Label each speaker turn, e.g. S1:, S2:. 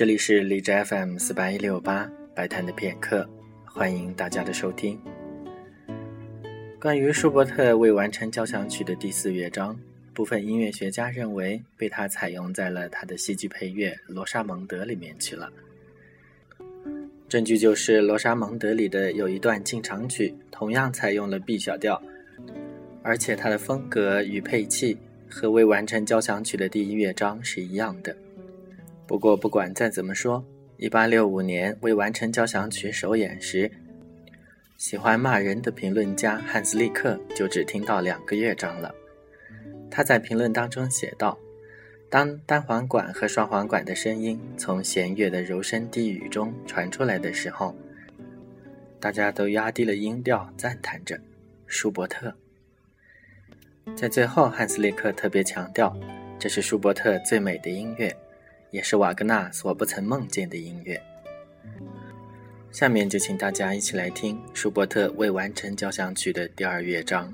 S1: 这里是荔枝 FM 四八一六八白谈的片刻，欢迎大家的收听。关于舒伯特未完成交响曲的第四乐章，部分音乐学家认为被他采用在了他的戏剧配乐《罗莎蒙德》里面去了。证据就是《罗莎蒙德》里的有一段进场曲，同样采用了 B 小调，而且它的风格与配器和未完成交响曲的第一乐章是一样的。不过，不管再怎么说，1865年未完成交响曲首演时，喜欢骂人的评论家汉斯利克就只听到两个乐章了。他在评论当中写道。当单簧管和双簧管的声音从弦乐的柔声低语中传出来的时候，大家都压低了音调，赞叹着舒伯特。在最后，汉斯利克特别强调，这是舒伯特最美的音乐，也是瓦格纳所不曾梦见的音乐。下面就请大家一起来听舒伯特未完成交响曲的第二乐章。